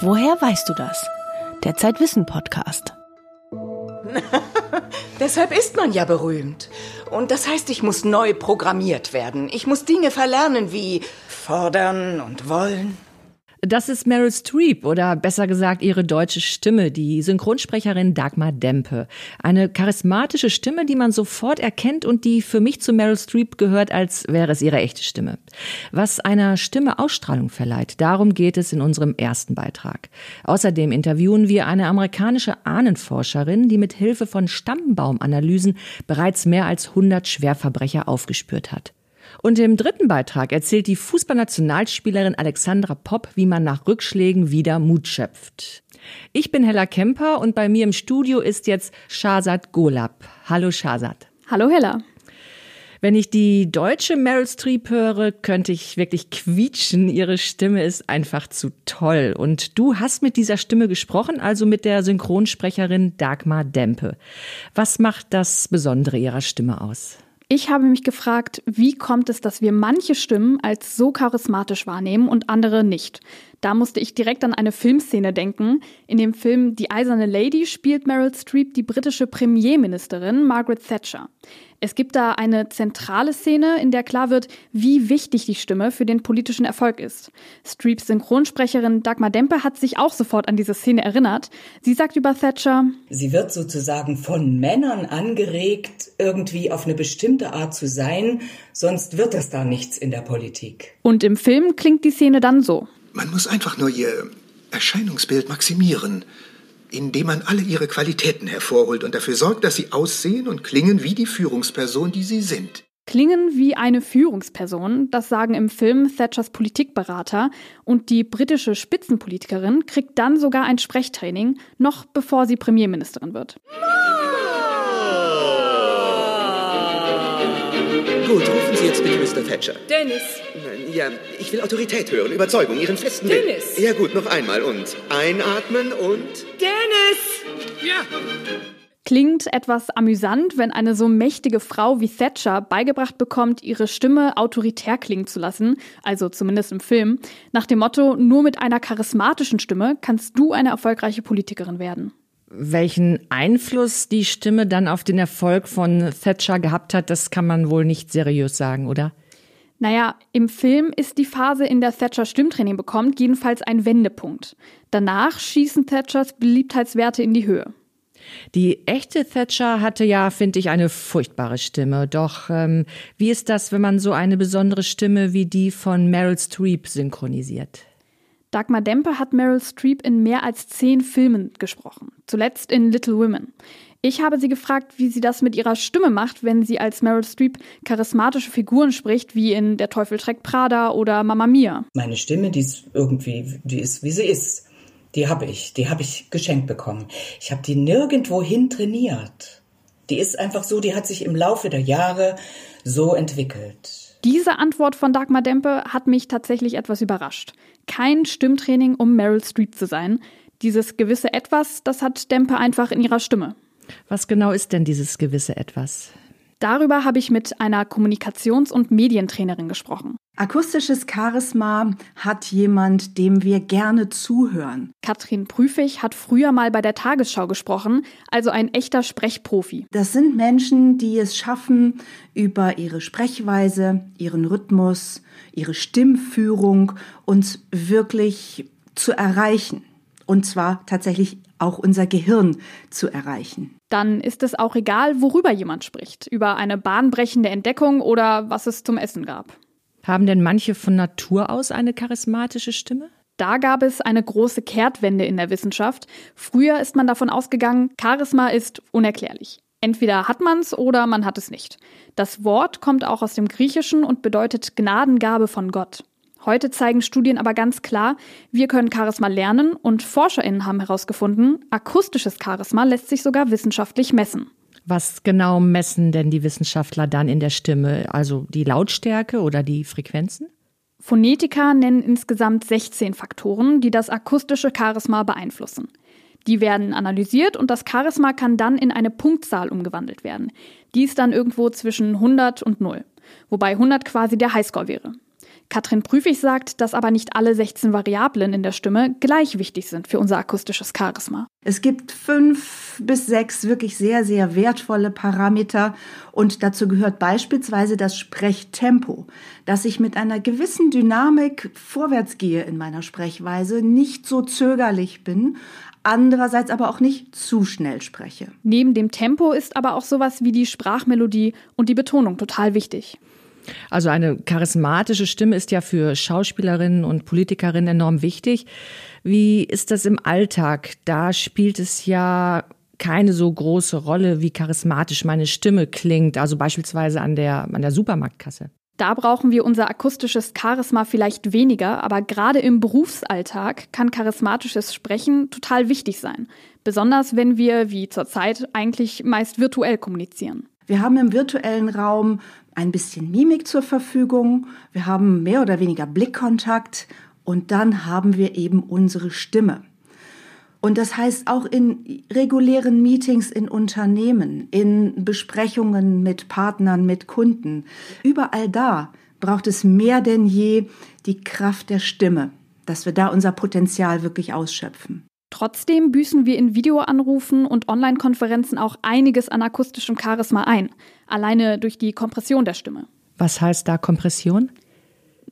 Woher weißt du das? Der Zeitwissen Podcast. Deshalb ist man ja berühmt. Und das heißt, ich muss neu programmiert werden. Ich muss Dinge verlernen wie fordern und wollen. Das ist Meryl Streep oder besser gesagt ihre deutsche Stimme, die Synchronsprecherin Dagmar Dempe. Eine charismatische Stimme, die man sofort erkennt und die für mich zu Meryl Streep gehört, als wäre es ihre echte Stimme. Was einer Stimme Ausstrahlung verleiht, darum geht es in unserem ersten Beitrag. Außerdem interviewen wir eine amerikanische Ahnenforscherin, die mit Hilfe von Stammbaumanalysen bereits mehr als 100 Schwerverbrecher aufgespürt hat. Und im dritten Beitrag erzählt die Fußballnationalspielerin Alexandra Popp, wie man nach Rückschlägen wieder Mut schöpft. Ich bin Hella Kemper und bei mir im Studio ist jetzt Shazad Golab. Hallo Shazad. Hallo Hella. Wenn ich die deutsche Meryl Streep höre, könnte ich wirklich quietschen. Ihre Stimme ist einfach zu toll. Und du hast mit dieser Stimme gesprochen, also mit der Synchronsprecherin Dagmar Dempe. Was macht das Besondere ihrer Stimme aus? Ich habe mich gefragt, wie kommt es, dass wir manche Stimmen als so charismatisch wahrnehmen und andere nicht? Da musste ich direkt an eine Filmszene denken. In dem Film Die Eiserne Lady spielt Meryl Streep die britische Premierministerin Margaret Thatcher. Es gibt da eine zentrale Szene, in der klar wird, wie wichtig die Stimme für den politischen Erfolg ist. Streeps Synchronsprecherin Dagmar Dempe hat sich auch sofort an diese Szene erinnert. Sie sagt über Thatcher, Sie wird sozusagen von Männern angeregt, irgendwie auf eine bestimmte Art zu sein, sonst wird das da nichts in der Politik. Und im Film klingt die Szene dann so. Man muss einfach nur ihr Erscheinungsbild maximieren indem man alle ihre Qualitäten hervorholt und dafür sorgt, dass sie aussehen und klingen wie die Führungsperson, die sie sind. Klingen wie eine Führungsperson, das sagen im Film Thatchers Politikberater und die britische Spitzenpolitikerin kriegt dann sogar ein Sprechtraining, noch bevor sie Premierministerin wird. Gut, rufen Sie jetzt bitte Mr. Thatcher. Dennis. Ja, ich will Autorität hören, Überzeugung, Ihren festen Dennis. Willen. Ja gut, noch einmal und einatmen und... Dennis! Ja. Klingt etwas amüsant, wenn eine so mächtige Frau wie Thatcher beigebracht bekommt, ihre Stimme autoritär klingen zu lassen, also zumindest im Film, nach dem Motto, nur mit einer charismatischen Stimme kannst du eine erfolgreiche Politikerin werden. Welchen Einfluss die Stimme dann auf den Erfolg von Thatcher gehabt hat, das kann man wohl nicht seriös sagen, oder? Naja, im Film ist die Phase, in der Thatcher Stimmtraining bekommt, jedenfalls ein Wendepunkt. Danach schießen Thatchers Beliebtheitswerte in die Höhe. Die echte Thatcher hatte ja, finde ich, eine furchtbare Stimme. Doch ähm, wie ist das, wenn man so eine besondere Stimme wie die von Meryl Streep synchronisiert? Dagmar Dempe hat Meryl Streep in mehr als zehn Filmen gesprochen, zuletzt in Little Women. Ich habe sie gefragt, wie sie das mit ihrer Stimme macht, wenn sie als Meryl Streep charismatische Figuren spricht, wie in Der Teufel trägt Prada oder Mamma Mia. Meine Stimme, die ist irgendwie, die ist, wie sie ist. Die habe ich, die habe ich geschenkt bekommen. Ich habe die nirgendwohin trainiert. Die ist einfach so, die hat sich im Laufe der Jahre so entwickelt. Diese Antwort von Dagmar Dempe hat mich tatsächlich etwas überrascht. Kein Stimmtraining, um Meryl Streep zu sein. Dieses gewisse Etwas, das hat Dempe einfach in ihrer Stimme. Was genau ist denn dieses gewisse Etwas? Darüber habe ich mit einer Kommunikations- und Medientrainerin gesprochen. Akustisches Charisma hat jemand, dem wir gerne zuhören. Katrin Prüfig hat früher mal bei der Tagesschau gesprochen, also ein echter Sprechprofi. Das sind Menschen, die es schaffen, über ihre Sprechweise, ihren Rhythmus, ihre Stimmführung uns wirklich zu erreichen. Und zwar tatsächlich auch unser Gehirn zu erreichen. Dann ist es auch egal, worüber jemand spricht, über eine bahnbrechende Entdeckung oder was es zum Essen gab. Haben denn manche von Natur aus eine charismatische Stimme? Da gab es eine große Kehrtwende in der Wissenschaft. Früher ist man davon ausgegangen, Charisma ist unerklärlich. Entweder hat man es oder man hat es nicht. Das Wort kommt auch aus dem Griechischen und bedeutet Gnadengabe von Gott. Heute zeigen Studien aber ganz klar, wir können Charisma lernen und ForscherInnen haben herausgefunden, akustisches Charisma lässt sich sogar wissenschaftlich messen. Was genau messen denn die Wissenschaftler dann in der Stimme? Also die Lautstärke oder die Frequenzen? Phonetiker nennen insgesamt 16 Faktoren, die das akustische Charisma beeinflussen. Die werden analysiert und das Charisma kann dann in eine Punktzahl umgewandelt werden. Die ist dann irgendwo zwischen 100 und 0, wobei 100 quasi der Highscore wäre. Katrin Prüfig sagt, dass aber nicht alle 16 Variablen in der Stimme gleich wichtig sind für unser akustisches Charisma. Es gibt fünf bis sechs wirklich sehr, sehr wertvolle Parameter und dazu gehört beispielsweise das Sprechtempo, dass ich mit einer gewissen Dynamik vorwärts gehe in meiner Sprechweise, nicht so zögerlich bin, andererseits aber auch nicht zu schnell spreche. Neben dem Tempo ist aber auch sowas wie die Sprachmelodie und die Betonung total wichtig. Also eine charismatische Stimme ist ja für Schauspielerinnen und Politikerinnen enorm wichtig. Wie ist das im Alltag? Da spielt es ja keine so große Rolle, wie charismatisch meine Stimme klingt, also beispielsweise an der, an der Supermarktkasse. Da brauchen wir unser akustisches Charisma vielleicht weniger, aber gerade im Berufsalltag kann charismatisches Sprechen total wichtig sein. Besonders wenn wir, wie zurzeit, eigentlich meist virtuell kommunizieren. Wir haben im virtuellen Raum ein bisschen Mimik zur Verfügung, wir haben mehr oder weniger Blickkontakt und dann haben wir eben unsere Stimme. Und das heißt auch in regulären Meetings in Unternehmen, in Besprechungen mit Partnern, mit Kunden, überall da braucht es mehr denn je die Kraft der Stimme, dass wir da unser Potenzial wirklich ausschöpfen. Trotzdem büßen wir in Videoanrufen und Online-Konferenzen auch einiges an akustischem Charisma ein, alleine durch die Kompression der Stimme. Was heißt da Kompression?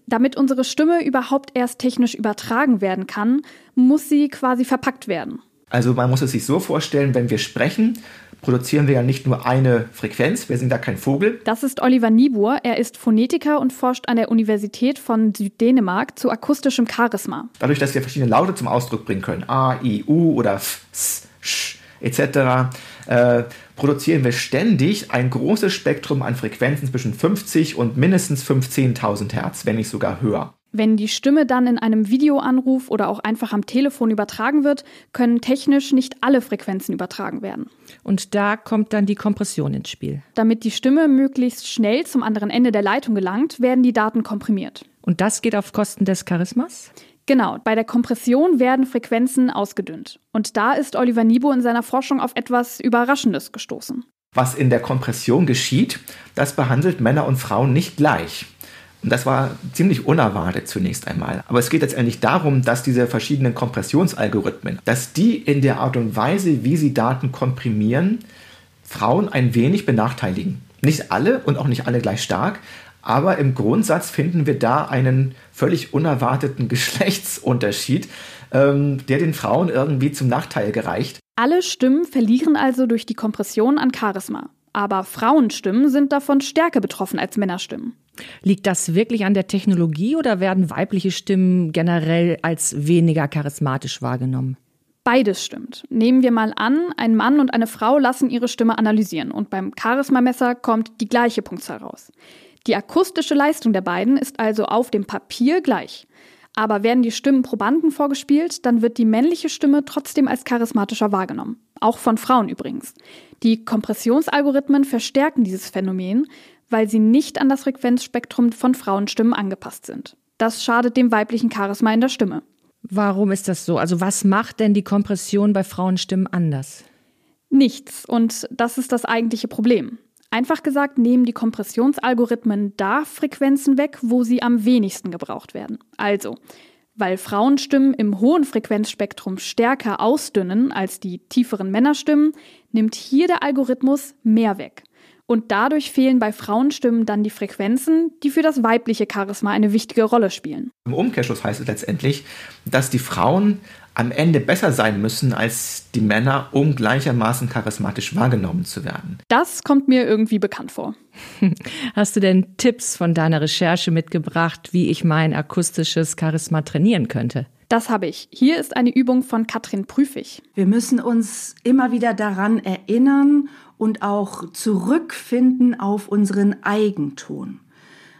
Damit unsere Stimme überhaupt erst technisch übertragen werden kann, muss sie quasi verpackt werden. Also man muss es sich so vorstellen, wenn wir sprechen, produzieren wir ja nicht nur eine Frequenz, wir sind da kein Vogel. Das ist Oliver Niebuhr, er ist Phonetiker und forscht an der Universität von Süddänemark zu akustischem Charisma. Dadurch, dass wir verschiedene Laute zum Ausdruck bringen können, A, I, U oder F, S, Sch, etc., äh, produzieren wir ständig ein großes Spektrum an Frequenzen zwischen 50 und mindestens 15.000 Hertz, wenn nicht sogar höher. Wenn die Stimme dann in einem Videoanruf oder auch einfach am Telefon übertragen wird, können technisch nicht alle Frequenzen übertragen werden. Und da kommt dann die Kompression ins Spiel. Damit die Stimme möglichst schnell zum anderen Ende der Leitung gelangt, werden die Daten komprimiert. Und das geht auf Kosten des Charismas? Genau, bei der Kompression werden Frequenzen ausgedünnt. Und da ist Oliver Nibo in seiner Forschung auf etwas Überraschendes gestoßen. Was in der Kompression geschieht, das behandelt Männer und Frauen nicht gleich. Und das war ziemlich unerwartet zunächst einmal. Aber es geht letztendlich darum, dass diese verschiedenen Kompressionsalgorithmen, dass die in der Art und Weise, wie sie Daten komprimieren, Frauen ein wenig benachteiligen. Nicht alle und auch nicht alle gleich stark, aber im Grundsatz finden wir da einen völlig unerwarteten Geschlechtsunterschied, ähm, der den Frauen irgendwie zum Nachteil gereicht. Alle Stimmen verlieren also durch die Kompression an Charisma. Aber Frauenstimmen sind davon stärker betroffen als Männerstimmen. Liegt das wirklich an der Technologie oder werden weibliche Stimmen generell als weniger charismatisch wahrgenommen? Beides stimmt. Nehmen wir mal an, ein Mann und eine Frau lassen ihre Stimme analysieren und beim Charismamesser kommt die gleiche Punktzahl raus. Die akustische Leistung der beiden ist also auf dem Papier gleich. Aber werden die Stimmen Probanden vorgespielt, dann wird die männliche Stimme trotzdem als charismatischer wahrgenommen. Auch von Frauen übrigens. Die Kompressionsalgorithmen verstärken dieses Phänomen, weil sie nicht an das Frequenzspektrum von Frauenstimmen angepasst sind. Das schadet dem weiblichen Charisma in der Stimme. Warum ist das so? Also was macht denn die Kompression bei Frauenstimmen anders? Nichts. Und das ist das eigentliche Problem. Einfach gesagt nehmen die Kompressionsalgorithmen da Frequenzen weg, wo sie am wenigsten gebraucht werden. Also, weil Frauenstimmen im hohen Frequenzspektrum stärker ausdünnen als die tieferen Männerstimmen, nimmt hier der Algorithmus mehr weg. Und dadurch fehlen bei Frauenstimmen dann die Frequenzen, die für das weibliche Charisma eine wichtige Rolle spielen. Im Umkehrschluss heißt es letztendlich, dass die Frauen am Ende besser sein müssen als die Männer, um gleichermaßen charismatisch wahrgenommen zu werden. Das kommt mir irgendwie bekannt vor. Hast du denn Tipps von deiner Recherche mitgebracht, wie ich mein akustisches Charisma trainieren könnte? Das habe ich. Hier ist eine Übung von Katrin Prüfig. Wir müssen uns immer wieder daran erinnern und auch zurückfinden auf unseren Eigenton.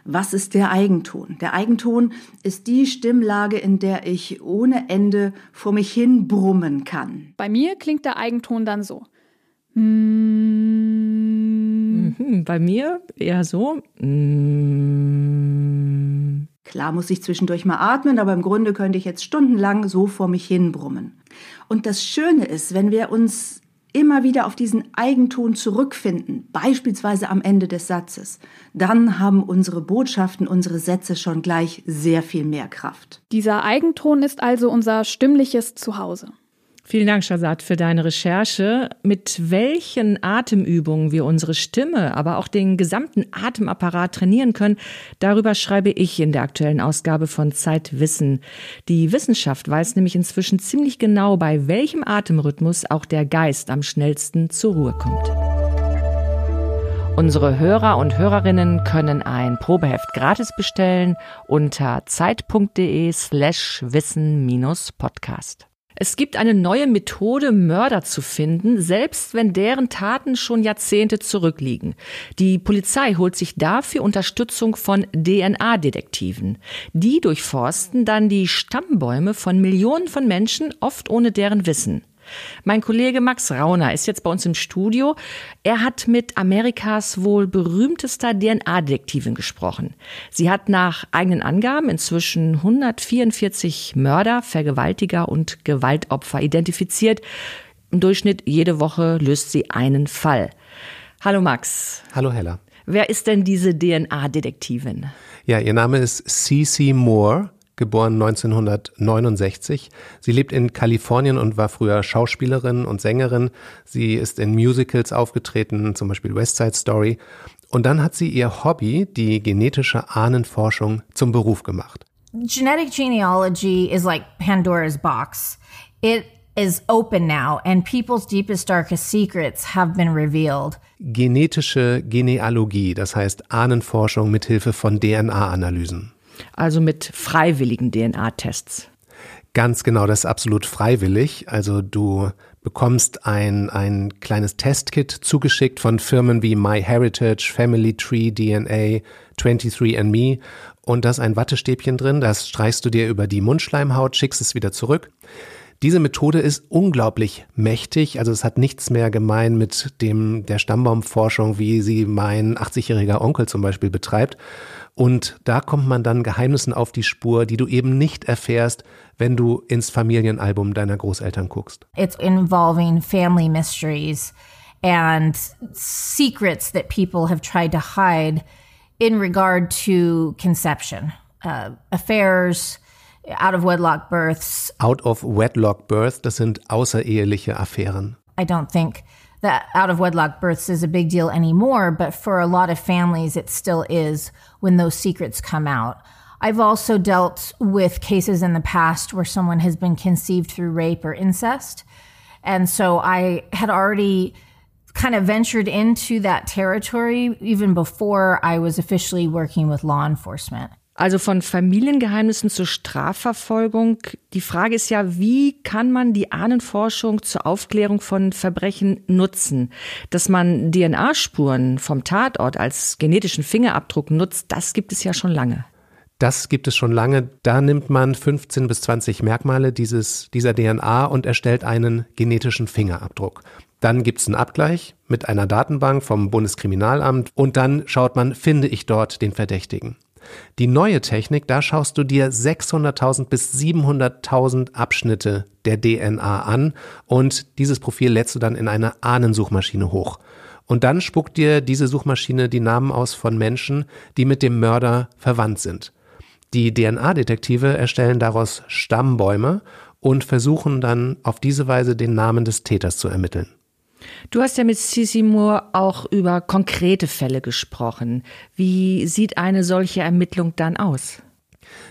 Was ist der Eigenton? Der Eigenton ist die Stimmlage, in der ich ohne Ende vor mich hin brummen kann. Bei mir klingt der Eigenton dann so. Mhm, bei mir eher so. Klar muss ich zwischendurch mal atmen, aber im Grunde könnte ich jetzt stundenlang so vor mich hin brummen. Und das Schöne ist, wenn wir uns immer wieder auf diesen Eigenton zurückfinden, beispielsweise am Ende des Satzes, dann haben unsere Botschaften, unsere Sätze schon gleich sehr viel mehr Kraft. Dieser Eigenton ist also unser stimmliches Zuhause. Vielen Dank, Shazad, für deine Recherche. Mit welchen Atemübungen wir unsere Stimme, aber auch den gesamten Atemapparat trainieren können, darüber schreibe ich in der aktuellen Ausgabe von Zeitwissen. Die Wissenschaft weiß nämlich inzwischen ziemlich genau, bei welchem Atemrhythmus auch der Geist am schnellsten zur Ruhe kommt. Unsere Hörer und Hörerinnen können ein Probeheft gratis bestellen unter zeit.de slash wissen-podcast. Es gibt eine neue Methode, Mörder zu finden, selbst wenn deren Taten schon Jahrzehnte zurückliegen. Die Polizei holt sich dafür Unterstützung von DNA-Detektiven. Die durchforsten dann die Stammbäume von Millionen von Menschen, oft ohne deren Wissen. Mein Kollege Max Rauner ist jetzt bei uns im Studio. Er hat mit Amerikas wohl berühmtester DNA-Detektivin gesprochen. Sie hat nach eigenen Angaben inzwischen 144 Mörder, Vergewaltiger und Gewaltopfer identifiziert. Im Durchschnitt jede Woche löst sie einen Fall. Hallo Max. Hallo Hella. Wer ist denn diese DNA-Detektivin? Ja, ihr Name ist Cece Moore geboren 1969. Sie lebt in Kalifornien und war früher Schauspielerin und Sängerin. Sie ist in Musicals aufgetreten, zum Beispiel West Side Story. Und dann hat sie ihr Hobby, die genetische Ahnenforschung, zum Beruf gemacht. Genetic genealogy is like Pandora's box. It is open now and people's deepest darkest secrets have been revealed. Genetische Genealogie, das heißt Ahnenforschung mit Hilfe von DNA-Analysen also mit freiwilligen DNA-Tests. Ganz genau, das ist absolut freiwillig. Also du bekommst ein, ein kleines Testkit zugeschickt von Firmen wie MyHeritage, Family Tree, DNA, 23andMe und da ist ein Wattestäbchen drin, das streichst du dir über die Mundschleimhaut, schickst es wieder zurück. Diese Methode ist unglaublich mächtig, also es hat nichts mehr gemein mit dem der Stammbaumforschung, wie sie mein 80-jähriger Onkel zum Beispiel betreibt, und da kommt man dann Geheimnissen auf die Spur, die du eben nicht erfährst, wenn du ins Familienalbum deiner Großeltern guckst. It's involving family mysteries and secrets that people have tried to hide in regard to conception, uh, affairs, out of wedlock births. Out of wedlock birth, das sind außereheliche Affären. I don't think that out of wedlock births is a big deal anymore, but for a lot of families, it still is when those secrets come out. I've also dealt with cases in the past where someone has been conceived through rape or incest. And so I had already kind of ventured into that territory even before I was officially working with law enforcement. Also von Familiengeheimnissen zur Strafverfolgung. Die Frage ist ja, wie kann man die Ahnenforschung zur Aufklärung von Verbrechen nutzen? Dass man DNA-Spuren vom Tatort als genetischen Fingerabdruck nutzt, das gibt es ja schon lange. Das gibt es schon lange. Da nimmt man 15 bis 20 Merkmale dieses, dieser DNA und erstellt einen genetischen Fingerabdruck. Dann gibt es einen Abgleich mit einer Datenbank vom Bundeskriminalamt und dann schaut man, finde ich dort den Verdächtigen. Die neue Technik, da schaust du dir 600.000 bis 700.000 Abschnitte der DNA an und dieses Profil lädst du dann in eine Ahnensuchmaschine hoch. Und dann spuckt dir diese Suchmaschine die Namen aus von Menschen, die mit dem Mörder verwandt sind. Die DNA-Detektive erstellen daraus Stammbäume und versuchen dann auf diese Weise den Namen des Täters zu ermitteln. Du hast ja mit Cici Moore auch über konkrete Fälle gesprochen. Wie sieht eine solche Ermittlung dann aus?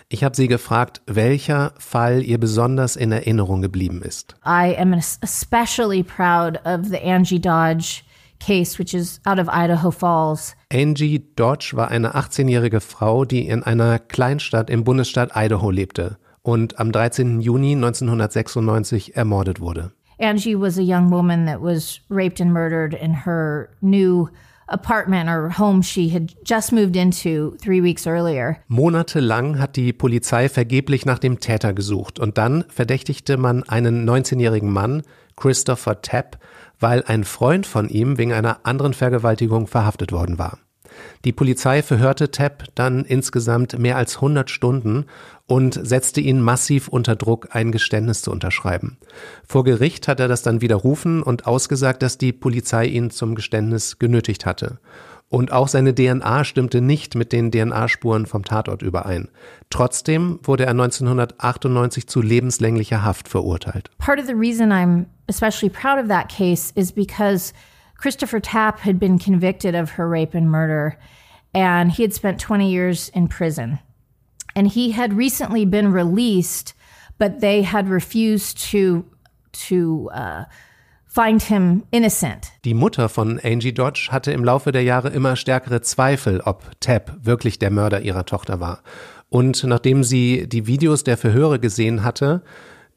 Ich habe sie gefragt, welcher Fall ihr besonders in Erinnerung geblieben ist. I am especially proud of the Angie Dodge case, which is out of Idaho Falls. Angie Dodge war eine 18-jährige Frau, die in einer Kleinstadt im Bundesstaat Idaho lebte und am 13. Juni 1996 ermordet wurde. Angie was a young woman that was raped and murdered in her new apartment or home she had just moved into three weeks earlier. Monatelang hat die Polizei vergeblich nach dem Täter gesucht und dann verdächtigte man einen 19-jährigen Mann, Christopher Tapp, weil ein Freund von ihm wegen einer anderen Vergewaltigung verhaftet worden war. Die Polizei verhörte Tapp dann insgesamt mehr als 100 Stunden und setzte ihn massiv unter Druck, ein Geständnis zu unterschreiben. Vor Gericht hat er das dann widerrufen und ausgesagt, dass die Polizei ihn zum Geständnis genötigt hatte. Und auch seine DNA stimmte nicht mit den DNA-Spuren vom Tatort überein. Trotzdem wurde er 1998 zu lebenslänglicher Haft verurteilt. Part of the reason I'm especially proud of that case is because Christopher Tapp had been convicted of her rape and murder, and he had spent 20 years in prison. And he had recently been released, but they had refused to to uh, find him innocent. Die Mutter von Angie Dodge hatte im Laufe der Jahre immer stärkere Zweifel, ob Tapp wirklich der Mörder ihrer Tochter war. Und nachdem sie die Videos der Verhöre gesehen hatte,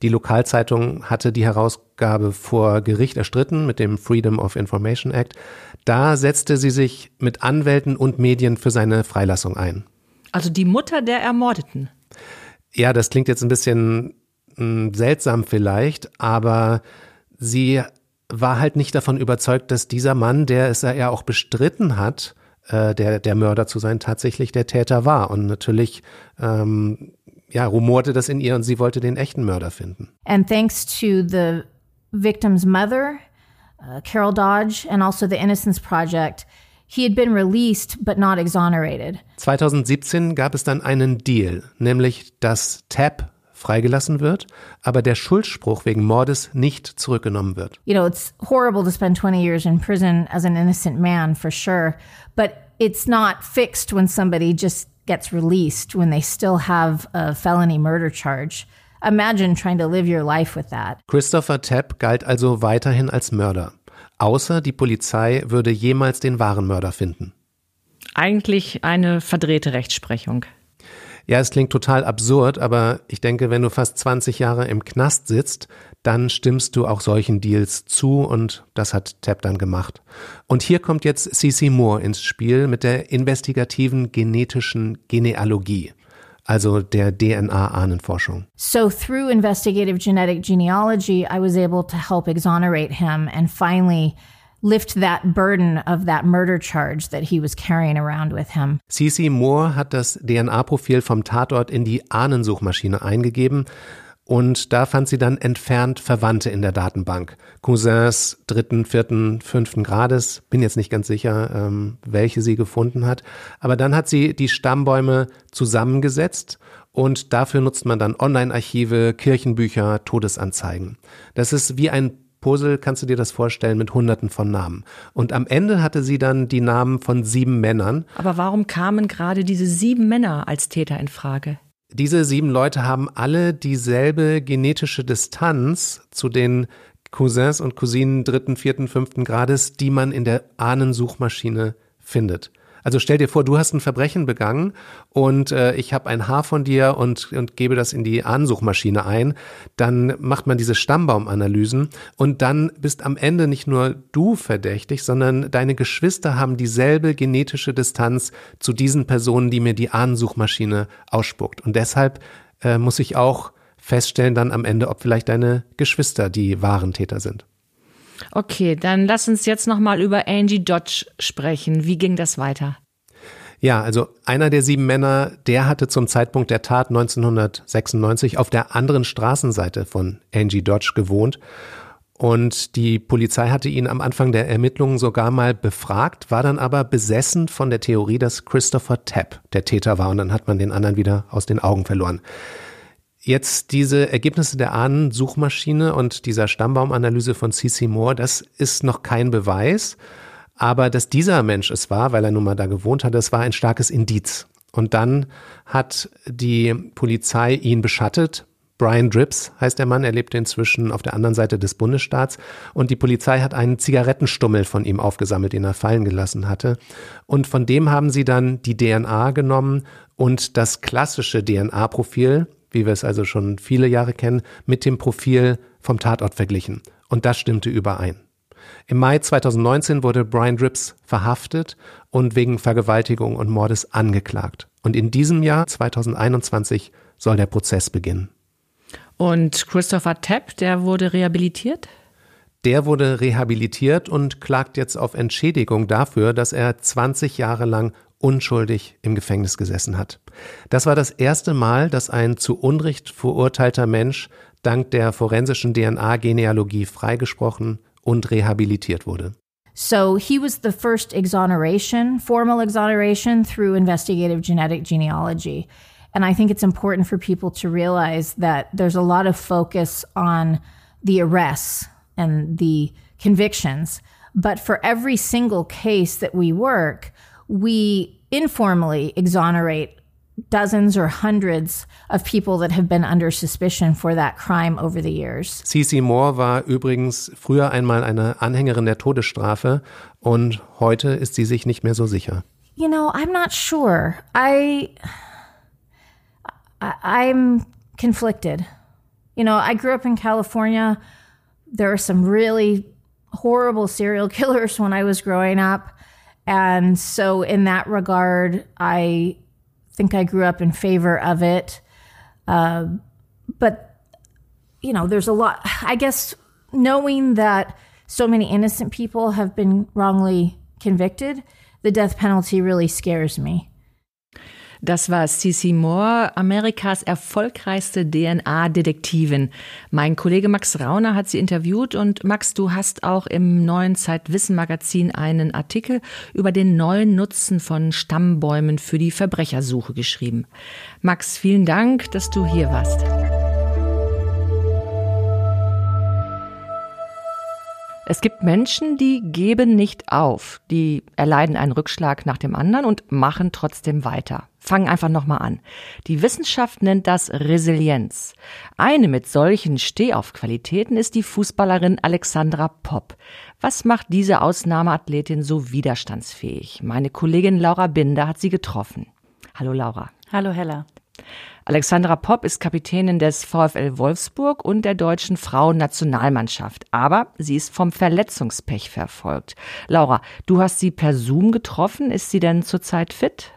die Lokalzeitung hatte die Herausgabe vor Gericht erstritten mit dem Freedom of Information Act. Da setzte sie sich mit Anwälten und Medien für seine Freilassung ein. Also die Mutter der Ermordeten. Ja, das klingt jetzt ein bisschen mh, hm, seltsam vielleicht, aber sie war halt nicht davon überzeugt, dass dieser Mann, der es ja auch bestritten hat, äh, der, der Mörder zu sein, tatsächlich der Täter war. Und natürlich ähm, ja, rumorte das in ihr und sie wollte den echten Mörder finden. And thanks to the victim's mother, uh, Carol Dodge, and also the Innocence Project, he had been released but not exonerated. 2017 gab es dann einen Deal, nämlich dass Tapp freigelassen wird, aber der Schuldspruch wegen Mordes nicht zurückgenommen wird. You know, it's horrible to spend 20 years in prison as an innocent man for sure, but it's not fixed when somebody just gets released when they still have a felony murder charge. Imagine trying to live your life with that. Christopher Tapp galt also weiterhin als Mörder. Außer die Polizei würde jemals den wahren Mörder finden. Eigentlich eine verdrehte Rechtsprechung. Ja, es klingt total absurd, aber ich denke, wenn du fast 20 Jahre im Knast sitzt, dann stimmst du auch solchen Deals zu und das hat Tapp dann gemacht. Und hier kommt jetzt CC Moore ins Spiel mit der investigativen genetischen Genealogie also der DNA-Ahnenforschung. So through investigative genetic genealogy, I was able to help exonerate him and finally lift that burden of that murder charge that he was carrying around with him. Cece Moore hat das DNA-Profil vom Tatort in die Ahnensuchmaschine eingegeben und da fand sie dann entfernt Verwandte in der Datenbank. Cousins dritten, vierten, fünften Grades, bin jetzt nicht ganz sicher, ähm, welche sie gefunden hat. Aber dann hat sie die Stammbäume zusammengesetzt und dafür nutzt man dann Online-Archive, Kirchenbücher, Todesanzeigen. Das ist wie ein Puzzle kannst du dir das vorstellen mit hunderten von Namen. Und am Ende hatte sie dann die Namen von sieben Männern. Aber warum kamen gerade diese sieben Männer als Täter in Frage? Diese sieben Leute haben alle dieselbe genetische Distanz zu den Cousins und Cousinen dritten, vierten, fünften Grades, die man in der Ahnensuchmaschine findet. Also stell dir vor, du hast ein Verbrechen begangen und äh, ich habe ein Haar von dir und, und gebe das in die Ansuchmaschine ein. Dann macht man diese Stammbaumanalysen und dann bist am Ende nicht nur du verdächtig, sondern deine Geschwister haben dieselbe genetische Distanz zu diesen Personen, die mir die Ahnensuchmaschine ausspuckt. Und deshalb äh, muss ich auch feststellen dann am Ende, ob vielleicht deine Geschwister die wahren Täter sind. Okay, dann lass uns jetzt nochmal über Angie Dodge sprechen. Wie ging das weiter? Ja, also einer der sieben Männer, der hatte zum Zeitpunkt der Tat 1996 auf der anderen Straßenseite von Angie Dodge gewohnt. Und die Polizei hatte ihn am Anfang der Ermittlungen sogar mal befragt, war dann aber besessen von der Theorie, dass Christopher Tapp der Täter war. Und dann hat man den anderen wieder aus den Augen verloren. Jetzt diese Ergebnisse der Ahnensuchmaschine und dieser Stammbaumanalyse von CC Moore, das ist noch kein Beweis. Aber dass dieser Mensch es war, weil er nun mal da gewohnt hat, das war ein starkes Indiz. Und dann hat die Polizei ihn beschattet. Brian Drips heißt der Mann, er lebte inzwischen auf der anderen Seite des Bundesstaats und die Polizei hat einen Zigarettenstummel von ihm aufgesammelt, den er fallen gelassen hatte. Und von dem haben sie dann die DNA genommen und das klassische DNA-Profil, wie wir es also schon viele Jahre kennen, mit dem Profil vom Tatort verglichen. Und das stimmte überein. Im Mai 2019 wurde Brian Drips verhaftet und wegen Vergewaltigung und Mordes angeklagt. Und in diesem Jahr, 2021, soll der Prozess beginnen. Und Christopher Tapp, der wurde rehabilitiert? Der wurde rehabilitiert und klagt jetzt auf Entschädigung dafür, dass er 20 Jahre lang unschuldig im Gefängnis gesessen hat. Das war das erste Mal, dass ein zu Unrecht verurteilter Mensch dank der forensischen DNA-Genealogie freigesprochen und rehabilitiert wurde. So he was the first exoneration, formal exoneration through investigative genetic genealogy. And I think it's important for people to realize that there's a lot of focus on the arrests and the convictions. But for every single case that we work, we informally exonerate dozens or hundreds of people that have been under suspicion for that crime over the years. Cece Moore war übrigens früher einmal eine Anhängerin der Todesstrafe und heute ist sie sich nicht mehr so sicher. You know, I'm not sure. I, I I'm conflicted. You know, I grew up in California. There were some really horrible serial killers when I was growing up. And so, in that regard, I think I grew up in favor of it. Uh, but, you know, there's a lot, I guess, knowing that so many innocent people have been wrongly convicted, the death penalty really scares me. Das war Cece Moore, Amerikas erfolgreichste DNA-Detektivin. Mein Kollege Max Rauner hat sie interviewt und Max, du hast auch im neuen Zeitwissen-Magazin einen Artikel über den neuen Nutzen von Stammbäumen für die Verbrechersuche geschrieben. Max, vielen Dank, dass du hier warst. Es gibt Menschen, die geben nicht auf, die erleiden einen Rückschlag nach dem anderen und machen trotzdem weiter. Fangen einfach nochmal an. Die Wissenschaft nennt das Resilienz. Eine mit solchen Stehaufqualitäten ist die Fußballerin Alexandra Popp. Was macht diese Ausnahmeathletin so widerstandsfähig? Meine Kollegin Laura Binder hat sie getroffen. Hallo Laura. Hallo Hella. Alexandra Popp ist Kapitänin des VfL Wolfsburg und der deutschen Frauennationalmannschaft. Aber sie ist vom Verletzungspech verfolgt. Laura, du hast sie per Zoom getroffen. Ist sie denn zurzeit fit?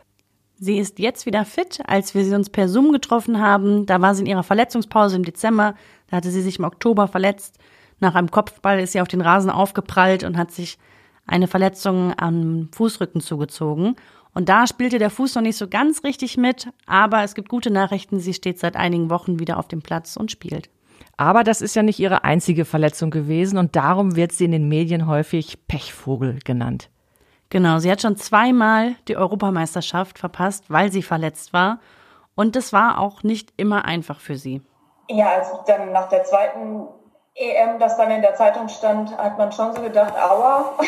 Sie ist jetzt wieder fit. Als wir sie uns per Zoom getroffen haben, da war sie in ihrer Verletzungspause im Dezember. Da hatte sie sich im Oktober verletzt. Nach einem Kopfball ist sie auf den Rasen aufgeprallt und hat sich eine Verletzung am Fußrücken zugezogen. Und da spielte der Fuß noch nicht so ganz richtig mit, aber es gibt gute Nachrichten, sie steht seit einigen Wochen wieder auf dem Platz und spielt. Aber das ist ja nicht ihre einzige Verletzung gewesen und darum wird sie in den Medien häufig Pechvogel genannt. Genau, sie hat schon zweimal die Europameisterschaft verpasst, weil sie verletzt war. Und das war auch nicht immer einfach für sie. Ja, als dann nach der zweiten EM das dann in der Zeitung stand, hat man schon so gedacht, aua.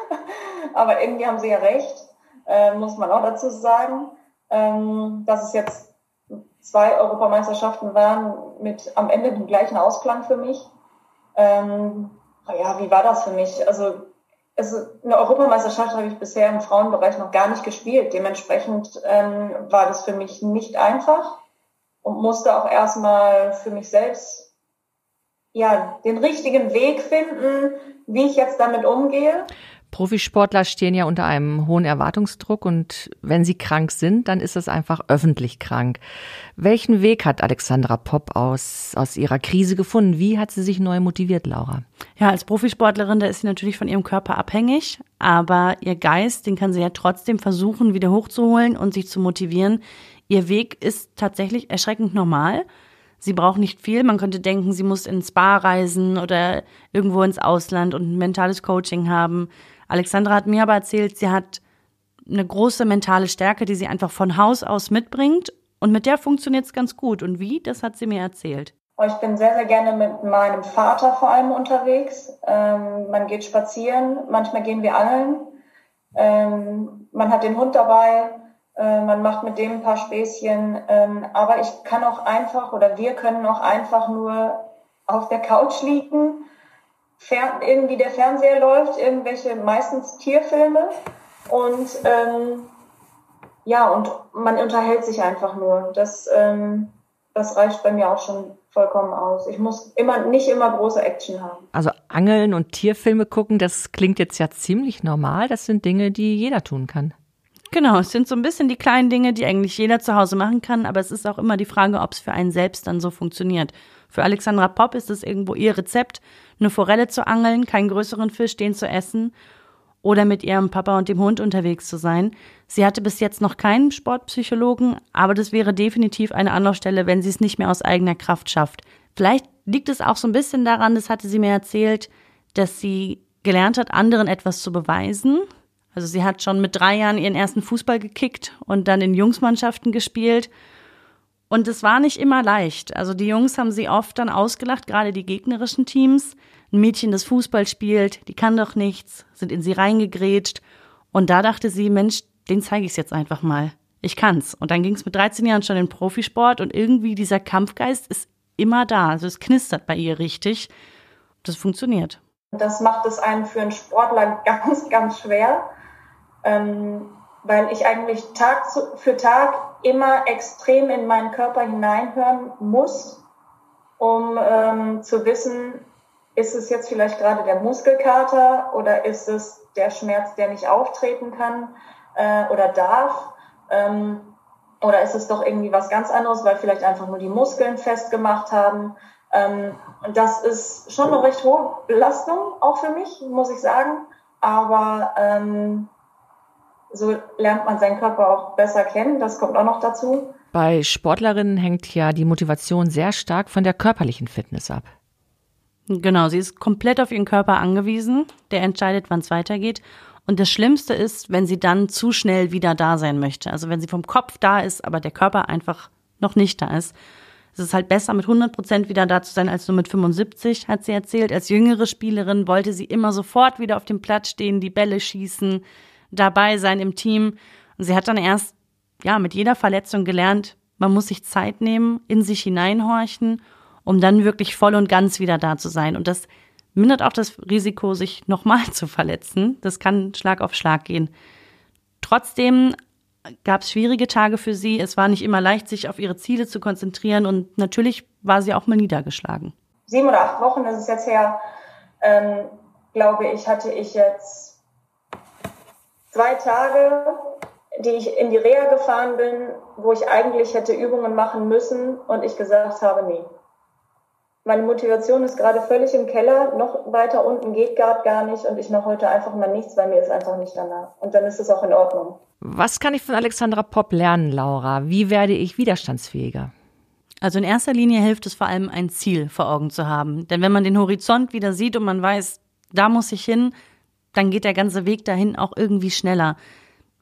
Aber irgendwie haben sie ja recht äh, muss man auch dazu sagen, ähm, dass es jetzt zwei Europameisterschaften waren mit am Ende dem gleichen Ausklang für mich. Ähm, ja, wie war das für mich? Also es, eine Europameisterschaft habe ich bisher im Frauenbereich noch gar nicht gespielt. Dementsprechend ähm, war das für mich nicht einfach und musste auch erstmal für mich selbst ja den richtigen Weg finden, wie ich jetzt damit umgehe. Profisportler stehen ja unter einem hohen Erwartungsdruck und wenn sie krank sind, dann ist es einfach öffentlich krank. Welchen Weg hat Alexandra Popp aus, aus ihrer Krise gefunden? Wie hat sie sich neu motiviert, Laura? Ja, als Profisportlerin, da ist sie natürlich von ihrem Körper abhängig, aber ihr Geist, den kann sie ja trotzdem versuchen, wieder hochzuholen und sich zu motivieren. Ihr Weg ist tatsächlich erschreckend normal. Sie braucht nicht viel. Man könnte denken, sie muss ins Spa reisen oder irgendwo ins Ausland und ein mentales Coaching haben. Alexandra hat mir aber erzählt, sie hat eine große mentale Stärke, die sie einfach von Haus aus mitbringt. Und mit der funktioniert es ganz gut. Und wie, das hat sie mir erzählt. Oh, ich bin sehr, sehr gerne mit meinem Vater vor allem unterwegs. Ähm, man geht spazieren, manchmal gehen wir angeln. Ähm, man hat den Hund dabei, äh, man macht mit dem ein paar Späßchen. Ähm, aber ich kann auch einfach oder wir können auch einfach nur auf der Couch liegen Fern irgendwie der Fernseher läuft, irgendwelche meistens Tierfilme und ähm, ja, und man unterhält sich einfach nur. Das, ähm, das reicht bei mir auch schon vollkommen aus. Ich muss immer nicht immer große Action haben. Also Angeln und Tierfilme gucken, das klingt jetzt ja ziemlich normal. Das sind Dinge, die jeder tun kann. Genau, es sind so ein bisschen die kleinen Dinge, die eigentlich jeder zu Hause machen kann, aber es ist auch immer die Frage, ob es für einen selbst dann so funktioniert. Für Alexandra Popp ist es irgendwo ihr Rezept, eine Forelle zu angeln, keinen größeren Fisch, den zu essen oder mit ihrem Papa und dem Hund unterwegs zu sein. Sie hatte bis jetzt noch keinen Sportpsychologen, aber das wäre definitiv eine Anlaufstelle, wenn sie es nicht mehr aus eigener Kraft schafft. Vielleicht liegt es auch so ein bisschen daran, das hatte sie mir erzählt, dass sie gelernt hat, anderen etwas zu beweisen. Also sie hat schon mit drei Jahren ihren ersten Fußball gekickt und dann in Jungsmannschaften gespielt. Und es war nicht immer leicht. Also die Jungs haben sie oft dann ausgelacht, gerade die gegnerischen Teams ein Mädchen, das Fußball spielt, die kann doch nichts, sind in sie reingegrätscht. Und da dachte sie, Mensch, den zeige ich jetzt einfach mal. Ich kann's. Und dann ging es mit 13 Jahren schon in Profisport und irgendwie dieser Kampfgeist ist immer da. Also es knistert bei ihr richtig. Das funktioniert. Das macht es einem für einen Sportler ganz, ganz schwer, ähm, weil ich eigentlich Tag für Tag immer extrem in meinen Körper hineinhören muss, um ähm, zu wissen, ist es jetzt vielleicht gerade der Muskelkater oder ist es der Schmerz, der nicht auftreten kann äh, oder darf? Ähm, oder ist es doch irgendwie was ganz anderes, weil vielleicht einfach nur die Muskeln festgemacht haben? Ähm, das ist schon eine recht hohe Belastung, auch für mich, muss ich sagen. Aber ähm, so lernt man seinen Körper auch besser kennen. Das kommt auch noch dazu. Bei Sportlerinnen hängt ja die Motivation sehr stark von der körperlichen Fitness ab. Genau, sie ist komplett auf ihren Körper angewiesen. Der entscheidet, wann es weitergeht. Und das Schlimmste ist, wenn sie dann zu schnell wieder da sein möchte. Also wenn sie vom Kopf da ist, aber der Körper einfach noch nicht da ist. Es ist halt besser, mit 100 Prozent wieder da zu sein, als nur mit 75, hat sie erzählt. Als jüngere Spielerin wollte sie immer sofort wieder auf dem Platz stehen, die Bälle schießen, dabei sein im Team. Und sie hat dann erst, ja, mit jeder Verletzung gelernt, man muss sich Zeit nehmen, in sich hineinhorchen um dann wirklich voll und ganz wieder da zu sein. Und das mindert auch das Risiko, sich nochmal zu verletzen. Das kann Schlag auf Schlag gehen. Trotzdem gab es schwierige Tage für sie. Es war nicht immer leicht, sich auf ihre Ziele zu konzentrieren und natürlich war sie auch mal niedergeschlagen. Sieben oder acht Wochen ist es jetzt her, ähm, glaube ich, hatte ich jetzt zwei Tage, die ich in die Reha gefahren bin, wo ich eigentlich hätte Übungen machen müssen und ich gesagt habe, nee, meine Motivation ist gerade völlig im Keller, noch weiter unten geht gerade gar nicht und ich mache heute einfach mal nichts, weil mir ist einfach nicht danach. Und dann ist es auch in Ordnung. Was kann ich von Alexandra Popp lernen, Laura? Wie werde ich widerstandsfähiger? Also in erster Linie hilft es vor allem, ein Ziel vor Augen zu haben. Denn wenn man den Horizont wieder sieht und man weiß, da muss ich hin, dann geht der ganze Weg dahin auch irgendwie schneller.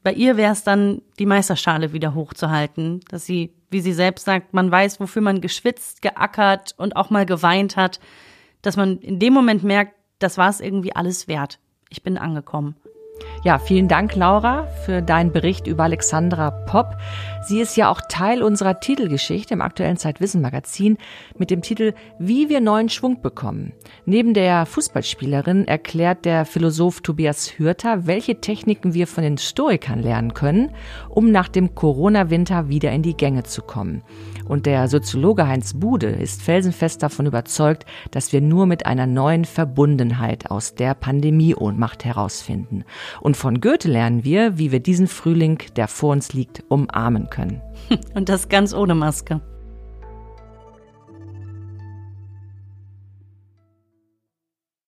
Bei ihr wäre es dann, die Meisterschale wieder hochzuhalten, dass sie, wie sie selbst sagt, man weiß, wofür man geschwitzt, geackert und auch mal geweint hat, dass man in dem Moment merkt, das war es irgendwie alles wert. Ich bin angekommen. Ja, vielen Dank, Laura, für deinen Bericht über Alexandra Popp. Sie ist ja auch Teil unserer Titelgeschichte im aktuellen Zeitwissen Magazin mit dem Titel Wie wir neuen Schwung bekommen. Neben der Fußballspielerin erklärt der Philosoph Tobias Hürter, welche Techniken wir von den Stoikern lernen können, um nach dem Corona-Winter wieder in die Gänge zu kommen. Und der Soziologe Heinz Bude ist felsenfest davon überzeugt, dass wir nur mit einer neuen Verbundenheit aus der Pandemie-Ohnmacht herausfinden. Und von Goethe lernen wir, wie wir diesen Frühling, der vor uns liegt, umarmen können. Und das ganz ohne Maske.